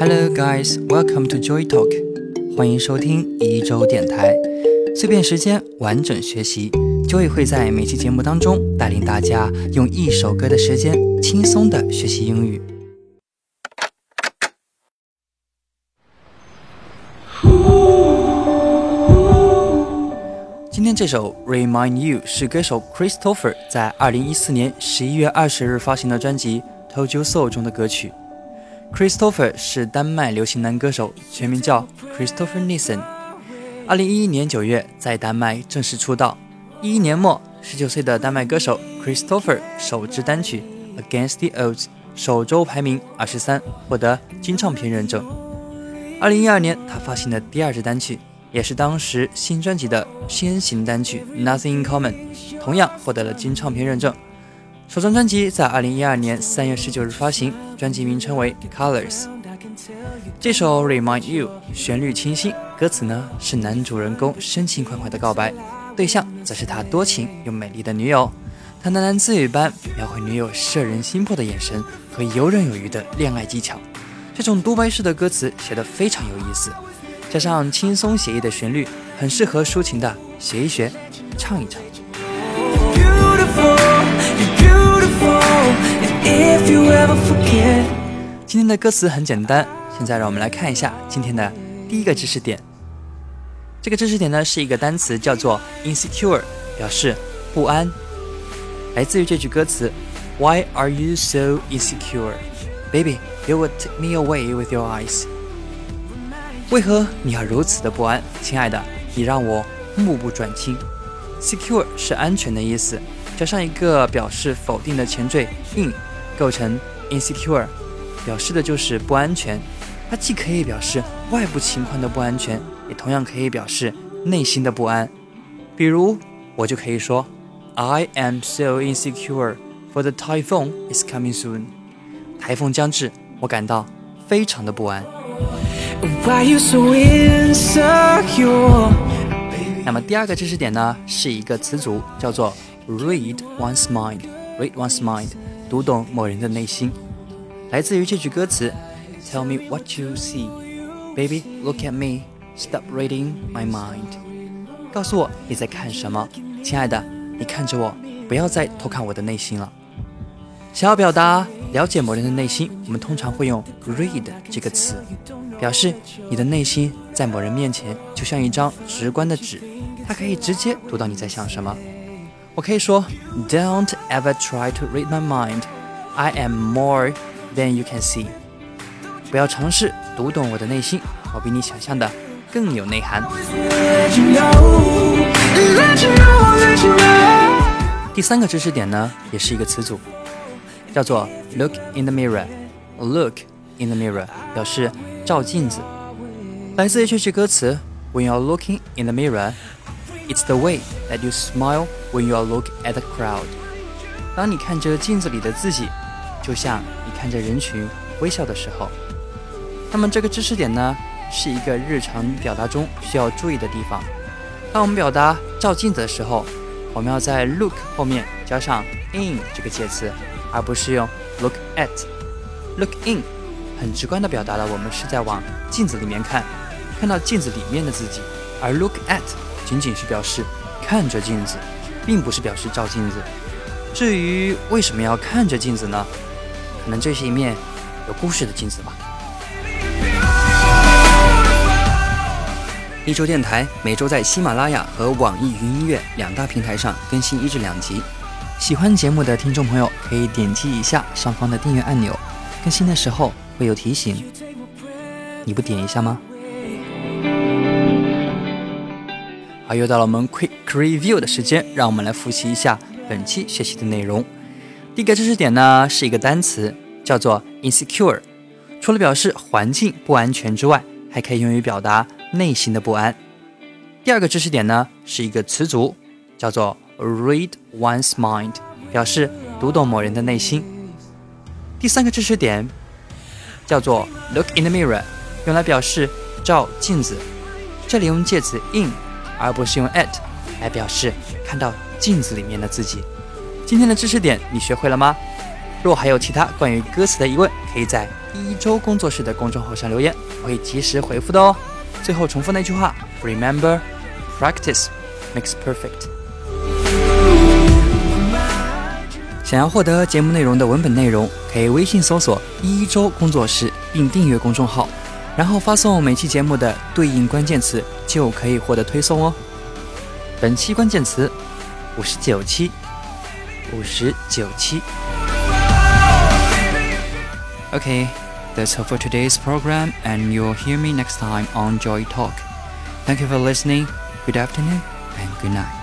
Hello guys, welcome to Joy Talk，欢迎收听一周电台，碎片时间完整学习，Joy 会在每期节目当中带领大家用一首歌的时间轻松的学习英语。今天这首《Remind You》是歌手 Christopher 在2014年11月20日发行的专辑《Told You So》中的歌曲。Christopher 是丹麦流行男歌手，全名叫 Christopher Nissen。2011年9月在丹麦正式出道。11年末，19岁的丹麦歌手 Christopher 首支单曲《Against the Odds》首周排名23，获得金唱片认证。2012年，他发行的第二支单曲，也是当时新专辑的先行单曲《Nothing in Common》，同样获得了金唱片认证。首张专辑在二零一二年三月十九日发行，专辑名称为《Colors》。这首《Remind You》旋律清新，歌词呢是男主人公深情款款的告白，对象则是他多情又美丽的女友。他喃喃自语般描绘女友摄人心魄的眼神和游刃有余的恋爱技巧。这种独白式的歌词写得非常有意思，加上轻松写意的旋律，很适合抒情的学一学，唱一唱。今天的歌词很简单，现在让我们来看一下今天的第一个知识点。这个知识点呢是一个单词，叫做 insecure，表示不安。来自于这句歌词：Why are you so insecure, baby? You would take me away with your eyes。为何你要如此的不安，亲爱的？你让我目不转睛。Secure 是安全的意思。加上一个表示否定的前缀 in，构成 insecure，表示的就是不安全。它既可以表示外部情况的不安全，也同样可以表示内心的不安。比如，我就可以说，I am so insecure for the typhoon is coming soon。台风将至，我感到非常的不安。那么第二个知识点呢，是一个词组，叫做。Read one's mind, read one's mind，读懂某人的内心，来自于这句歌词：Tell me what you see, baby, look at me, stop reading my mind。告诉我你在看什么，亲爱的，你看着我，不要再偷看我的内心了。想要表达了解某人的内心，我们通常会用 read 这个词，表示你的内心在某人面前就像一张直观的纸，它可以直接读到你在想什么。我可以说，Don't ever try to read my mind. I am more than you can see. 不要尝试读懂我的内心，我比你想象的更有内涵。第三个知识点呢，也是一个词组，叫做 look in the mirror. Look in the mirror 表示照镜子，来自于这句歌词：When you're looking in the mirror. It's the way that you smile When you're look at the crowd。当你看着镜子里的自己，就像你看着人群微笑的时候。那么这个知识点呢，是一个日常表达中需要注意的地方。当我们表达照镜子的时候，我们要在 look 后面加上 in 这个介词，而不是用 look at。look in 很直观地表达了我们是在往镜子里面看，看到镜子里面的自己，而 look at。仅仅是表示看着镜子，并不是表示照镜子。至于为什么要看着镜子呢？可能这是一面有故事的镜子吧。一周电台每周在喜马拉雅和网易云音乐两大平台上更新一至两集。喜欢节目的听众朋友可以点击一下上方的订阅按钮，更新的时候会有提醒。你不点一下吗？好，又到了我们 quick review 的时间，让我们来复习一下本期学习的内容。第一个知识点呢，是一个单词，叫做 insecure。除了表示环境不安全之外，还可以用于表达内心的不安。第二个知识点呢，是一个词组，叫做 read one's mind，表示读懂某人的内心。第三个知识点叫做 look in the mirror，用来表示照镜子。这里用介词 in。而不是用 at 来表示看到镜子里面的自己。今天的知识点你学会了吗？若还有其他关于歌词的疑问，可以在一周工作室的公众号上留言，我会及时回复的哦。最后重复那句话：Remember, practice makes perfect。想要获得节目内容的文本内容，可以微信搜索“一周工作室”并订阅公众号，然后发送每期节目的对应关键词，就可以获得推送哦。本期关键词：五十九期，五十九期。Okay, that's all for today's program, and you'll hear me next time on Joy Talk. Thank you for listening. Good afternoon and good night.